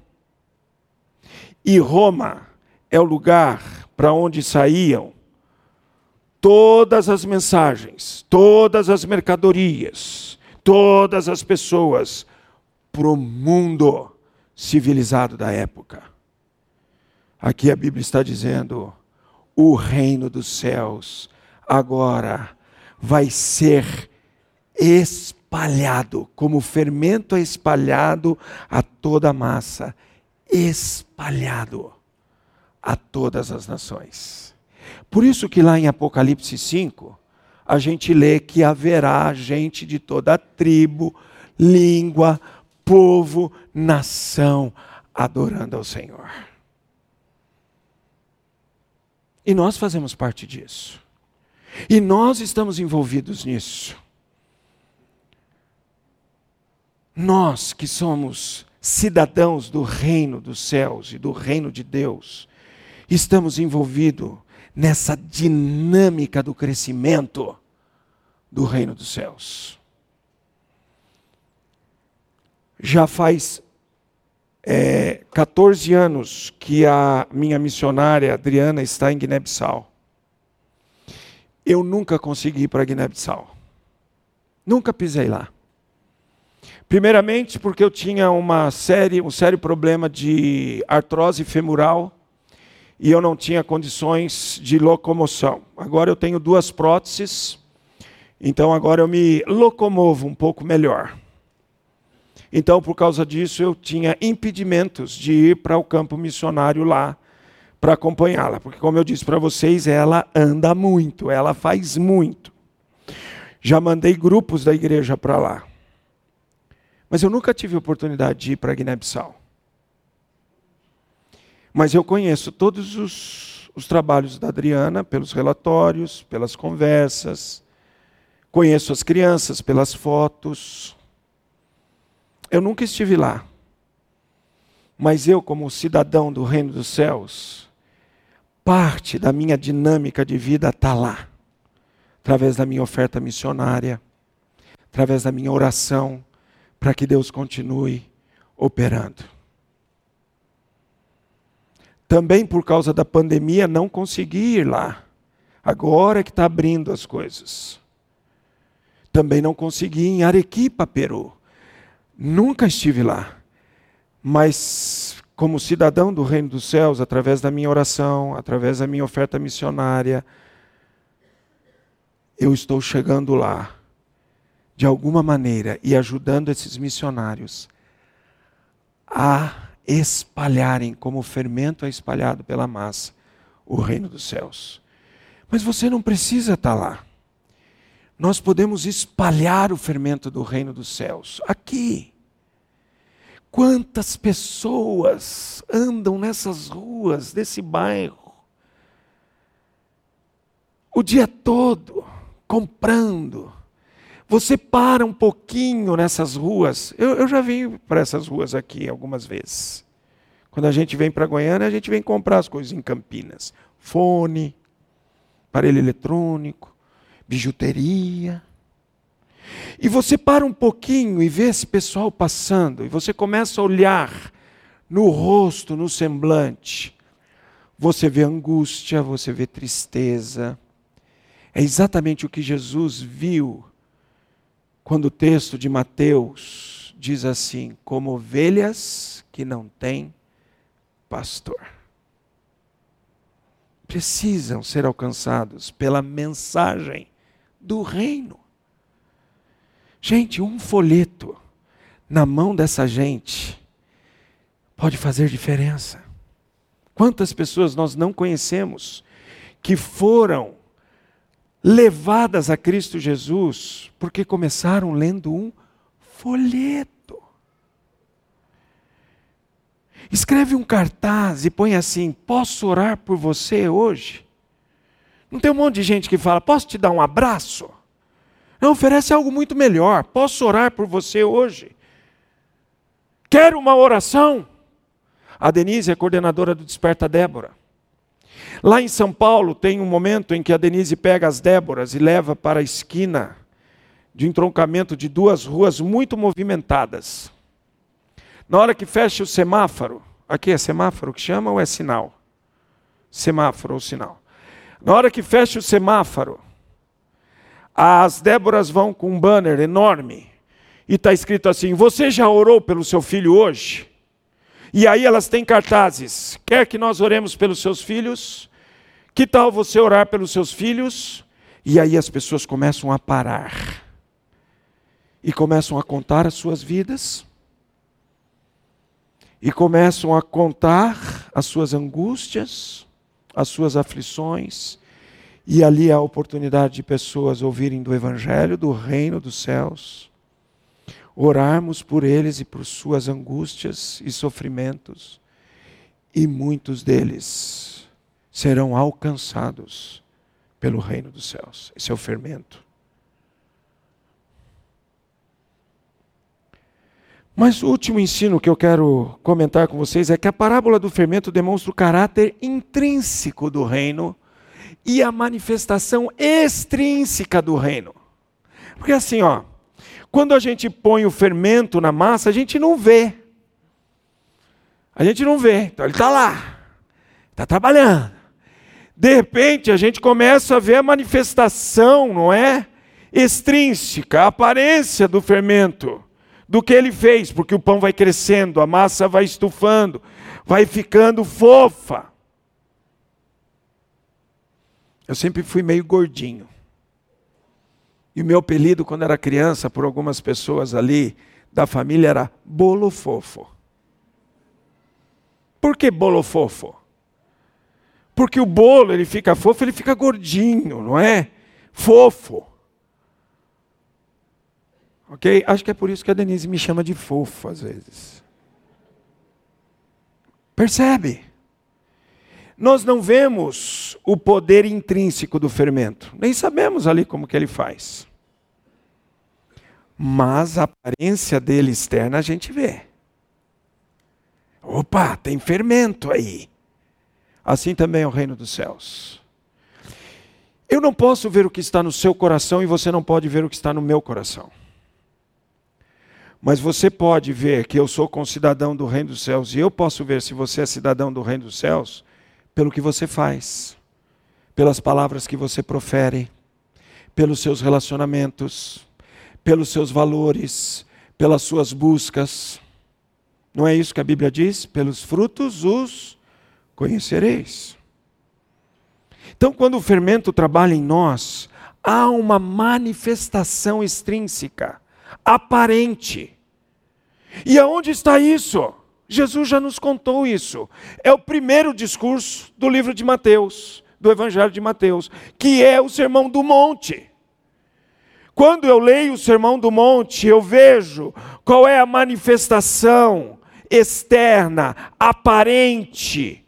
E Roma é o lugar para onde saíam todas as mensagens, todas as mercadorias, todas as pessoas para o mundo civilizado da época. Aqui a Bíblia está dizendo: o reino dos céus agora vai ser espalhado, como fermento é espalhado a toda a massa, espalhado a todas as nações. Por isso que lá em Apocalipse 5, a gente lê que haverá gente de toda tribo, língua, povo, nação adorando ao Senhor. E nós fazemos parte disso. E nós estamos envolvidos nisso. Nós que somos cidadãos do reino dos céus e do reino de Deus, estamos envolvidos nessa dinâmica do crescimento do reino dos céus já faz é, 14 anos que a minha missionária Adriana está em Guiné-Bissau. Eu nunca consegui ir para Guiné-Bissau. Nunca pisei lá. Primeiramente porque eu tinha uma série, um sério problema de artrose femoral e eu não tinha condições de locomoção. Agora eu tenho duas próteses, então agora eu me locomovo um pouco melhor. Então, por causa disso, eu tinha impedimentos de ir para o campo missionário lá para acompanhá-la, porque, como eu disse para vocês, ela anda muito, ela faz muito. Já mandei grupos da igreja para lá. Mas eu nunca tive oportunidade de ir para Guiné-Bissau. Mas eu conheço todos os, os trabalhos da Adriana pelos relatórios, pelas conversas. Conheço as crianças pelas fotos. Eu nunca estive lá. Mas eu, como cidadão do reino dos céus, parte da minha dinâmica de vida está lá. Através da minha oferta missionária, através da minha oração, para que Deus continue operando. Também por causa da pandemia não consegui ir lá. Agora que está abrindo as coisas. Também não consegui em Arequipa, Peru. Nunca estive lá, mas como cidadão do reino dos céus, através da minha oração, através da minha oferta missionária, eu estou chegando lá, de alguma maneira, e ajudando esses missionários a espalharem, como o fermento é espalhado pela massa, o reino dos céus. Mas você não precisa estar lá nós podemos espalhar o fermento do reino dos céus aqui. Quantas pessoas andam nessas ruas desse bairro o dia todo comprando. Você para um pouquinho nessas ruas. Eu, eu já vim para essas ruas aqui algumas vezes. Quando a gente vem para Goiânia, a gente vem comprar as coisas em Campinas: fone, aparelho eletrônico, bijuteria. E você para um pouquinho e vê esse pessoal passando, e você começa a olhar no rosto, no semblante. Você vê angústia, você vê tristeza. É exatamente o que Jesus viu quando o texto de Mateus diz assim: como ovelhas que não têm pastor precisam ser alcançados pela mensagem do reino. Gente, um folheto na mão dessa gente pode fazer diferença. Quantas pessoas nós não conhecemos que foram levadas a Cristo Jesus porque começaram lendo um folheto. Escreve um cartaz e põe assim: Posso orar por você hoje? Não tem um monte de gente que fala: Posso te dar um abraço? Não, oferece algo muito melhor. Posso orar por você hoje? Quero uma oração? A Denise é coordenadora do Desperta Débora. Lá em São Paulo tem um momento em que a Denise pega as Déboras e leva para a esquina de entroncamento de duas ruas muito movimentadas. Na hora que fecha o semáforo, aqui é semáforo que chama ou é sinal? Semáforo ou sinal. Na hora que fecha o semáforo, as Déboras vão com um banner enorme e está escrito assim: Você já orou pelo seu filho hoje? E aí elas têm cartazes: Quer que nós oremos pelos seus filhos? Que tal você orar pelos seus filhos? E aí as pessoas começam a parar. E começam a contar as suas vidas. E começam a contar as suas angústias, as suas aflições, e ali a oportunidade de pessoas ouvirem do Evangelho, do reino dos céus, orarmos por eles e por suas angústias e sofrimentos, e muitos deles serão alcançados pelo reino dos céus. Esse é o fermento. Mas o último ensino que eu quero comentar com vocês é que a parábola do fermento demonstra o caráter intrínseco do reino e a manifestação extrínseca do reino. Porque assim, ó, quando a gente põe o fermento na massa, a gente não vê. A gente não vê. Então ele está lá, está trabalhando. De repente a gente começa a ver a manifestação, não é? Extrínseca, a aparência do fermento do que ele fez, porque o pão vai crescendo, a massa vai estufando, vai ficando fofa. Eu sempre fui meio gordinho. E o meu apelido, quando era criança, por algumas pessoas ali da família, era bolo fofo. Por que bolo fofo? Porque o bolo, ele fica fofo, ele fica gordinho, não é? Fofo. Ok? Acho que é por isso que a Denise me chama de fofo às vezes. Percebe? Nós não vemos o poder intrínseco do fermento, nem sabemos ali como que ele faz. Mas a aparência dele externa a gente vê. Opa, tem fermento aí. Assim também é o reino dos céus. Eu não posso ver o que está no seu coração e você não pode ver o que está no meu coração. Mas você pode ver que eu sou concidadão do reino dos céus, e eu posso ver se você é cidadão do reino dos céus pelo que você faz, pelas palavras que você profere, pelos seus relacionamentos, pelos seus valores, pelas suas buscas. Não é isso que a Bíblia diz? Pelos frutos os conhecereis. Então, quando o fermento trabalha em nós, há uma manifestação extrínseca aparente. E aonde está isso? Jesus já nos contou isso. É o primeiro discurso do livro de Mateus, do Evangelho de Mateus, que é o Sermão do Monte. Quando eu leio o Sermão do Monte, eu vejo qual é a manifestação externa, aparente,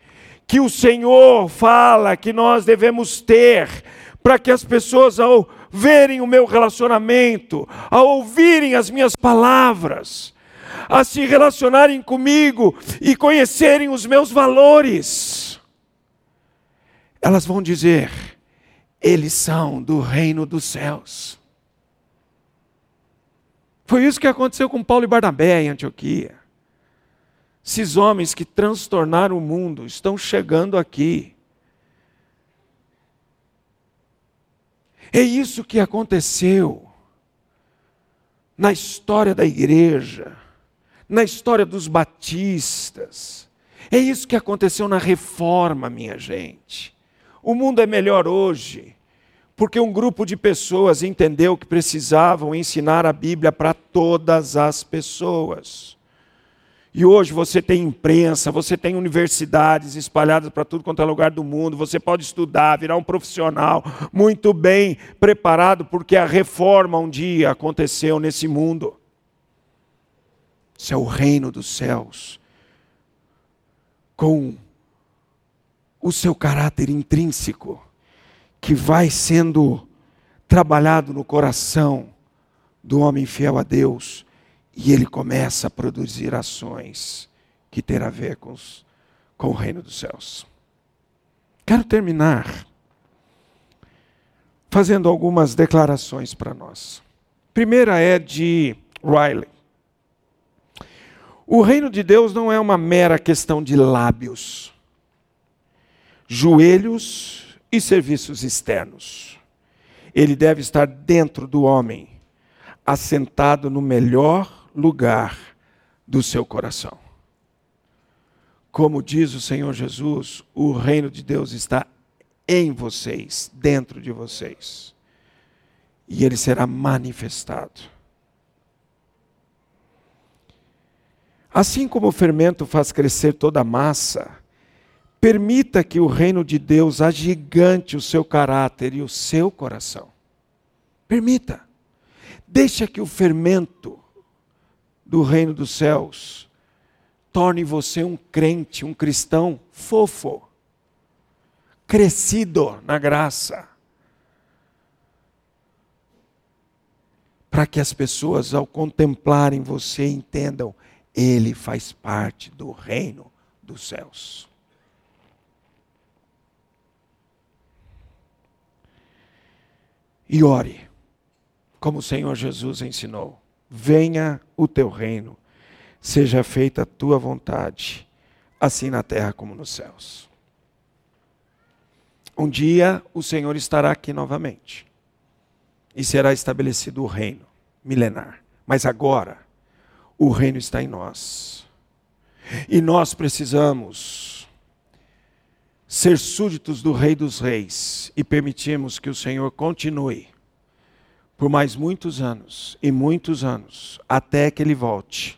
que o Senhor fala que nós devemos ter, para que as pessoas, ao verem o meu relacionamento, a ouvirem as minhas palavras, a se relacionarem comigo e conhecerem os meus valores, elas vão dizer: eles são do reino dos céus. Foi isso que aconteceu com Paulo e Barnabé em Antioquia. Esses homens que transtornaram o mundo estão chegando aqui. É isso que aconteceu na história da igreja, na história dos batistas. É isso que aconteceu na reforma, minha gente. O mundo é melhor hoje, porque um grupo de pessoas entendeu que precisavam ensinar a Bíblia para todas as pessoas. E hoje você tem imprensa, você tem universidades espalhadas para tudo quanto é lugar do mundo, você pode estudar, virar um profissional muito bem preparado, porque a reforma um dia aconteceu nesse mundo. Isso é o reino dos céus, com o seu caráter intrínseco, que vai sendo trabalhado no coração do homem fiel a Deus e ele começa a produzir ações que ter a ver com, os, com o reino dos céus. Quero terminar fazendo algumas declarações para nós. Primeira é de Riley. O reino de Deus não é uma mera questão de lábios, joelhos e serviços externos. Ele deve estar dentro do homem, assentado no melhor lugar do seu coração. Como diz o Senhor Jesus, o reino de Deus está em vocês, dentro de vocês. E ele será manifestado. Assim como o fermento faz crescer toda a massa, permita que o reino de Deus agigante o seu caráter e o seu coração. Permita. Deixa que o fermento do reino dos céus torne você um crente, um cristão fofo, crescido na graça. Para que as pessoas, ao contemplarem você, entendam ele faz parte do reino dos céus. E ore, como o Senhor Jesus ensinou: venha o teu reino, seja feita a tua vontade, assim na terra como nos céus. Um dia o Senhor estará aqui novamente e será estabelecido o reino milenar. Mas agora, o reino está em nós. E nós precisamos ser súditos do Rei dos Reis e permitirmos que o Senhor continue por mais muitos anos e muitos anos, até que Ele volte,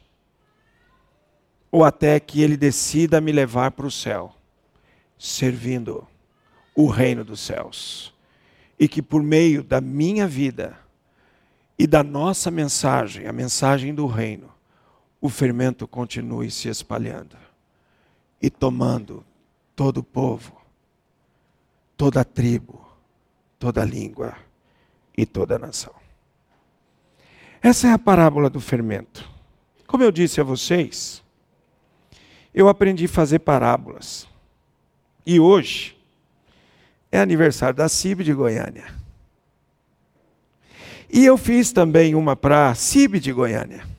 ou até que Ele decida me levar para o céu, servindo o reino dos céus, e que por meio da minha vida e da nossa mensagem, a mensagem do reino, o fermento continue se espalhando e tomando todo povo, toda tribo, toda língua e toda nação. Essa é a parábola do fermento. Como eu disse a vocês, eu aprendi a fazer parábolas. E hoje é aniversário da CIB de Goiânia. E eu fiz também uma para a CIB de Goiânia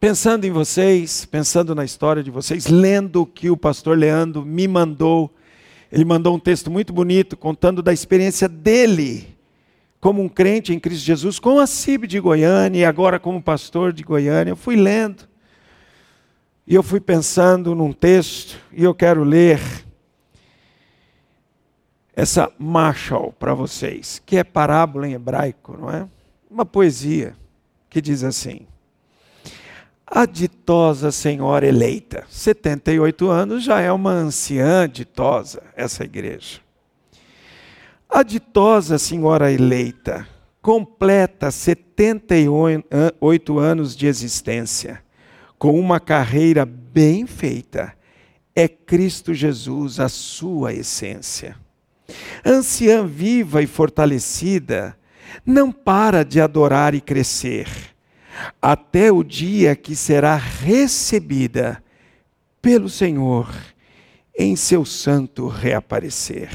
pensando em vocês, pensando na história de vocês, lendo o que o pastor Leandro me mandou. Ele mandou um texto muito bonito contando da experiência dele como um crente em Cristo Jesus, com a CIB de Goiânia e agora como pastor de Goiânia. Eu fui lendo e eu fui pensando num texto e eu quero ler essa Marshall para vocês, que é parábola em hebraico, não é? Uma poesia que diz assim: a ditosa senhora eleita, 78 anos, já é uma anciã ditosa, essa igreja. A ditosa senhora eleita completa 78 anos de existência, com uma carreira bem feita. É Cristo Jesus a sua essência. Anciã viva e fortalecida, não para de adorar e crescer até o dia que será recebida pelo Senhor em seu santo reaparecer.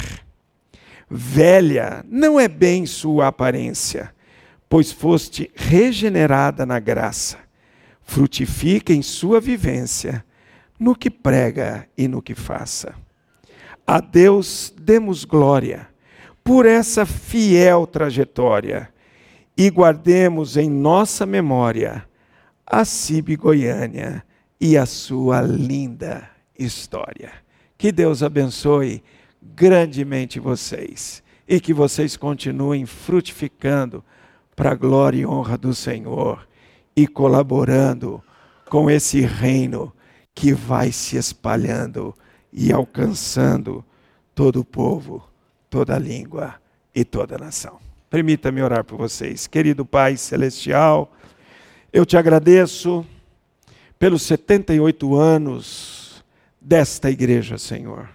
Velha não é bem sua aparência, pois foste regenerada na graça. Frutifica em sua vivência, no que prega e no que faça. A Deus demos glória por essa fiel trajetória e guardemos em nossa memória a CIB Goiânia e a sua linda história. Que Deus abençoe grandemente vocês e que vocês continuem frutificando para a glória e honra do Senhor e colaborando com esse reino que vai se espalhando e alcançando todo o povo, toda a língua e toda a nação. Permita-me orar por vocês. Querido Pai Celestial, eu te agradeço pelos 78 anos desta igreja, Senhor.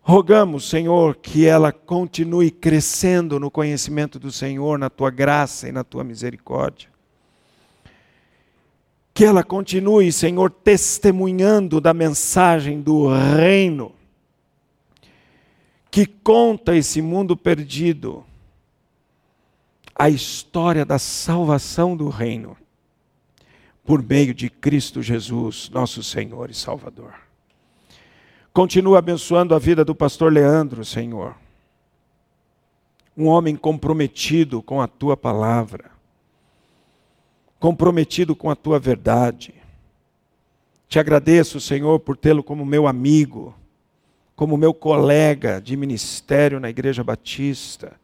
Rogamos, Senhor, que ela continue crescendo no conhecimento do Senhor, na tua graça e na tua misericórdia. Que ela continue, Senhor, testemunhando da mensagem do reino, que conta esse mundo perdido, a história da salvação do reino, por meio de Cristo Jesus, nosso Senhor e Salvador. Continua abençoando a vida do pastor Leandro, Senhor. Um homem comprometido com a tua palavra, comprometido com a tua verdade. Te agradeço, Senhor, por tê-lo como meu amigo, como meu colega de ministério na Igreja Batista.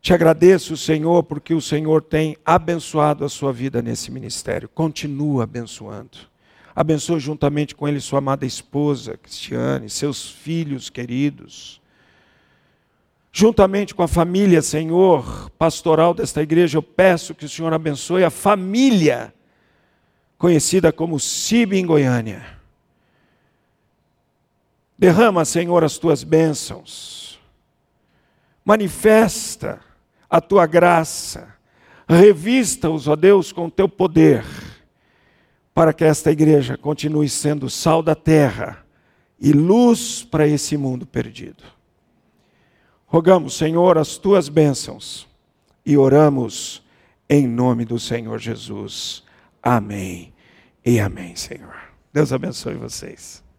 Te agradeço, Senhor, porque o Senhor tem abençoado a sua vida nesse ministério. Continua abençoando. Abençoe juntamente com ele sua amada esposa, Cristiane, seus filhos queridos. Juntamente com a família, Senhor, pastoral desta igreja, eu peço que o Senhor abençoe a família conhecida como CIB em Goiânia. Derrama, Senhor, as tuas bênçãos. Manifesta a tua graça. Revista-os, ó Deus, com o teu poder para que esta igreja continue sendo sal da terra e luz para esse mundo perdido. Rogamos, Senhor, as tuas bênçãos e oramos em nome do Senhor Jesus. Amém e amém, Senhor. Deus abençoe vocês.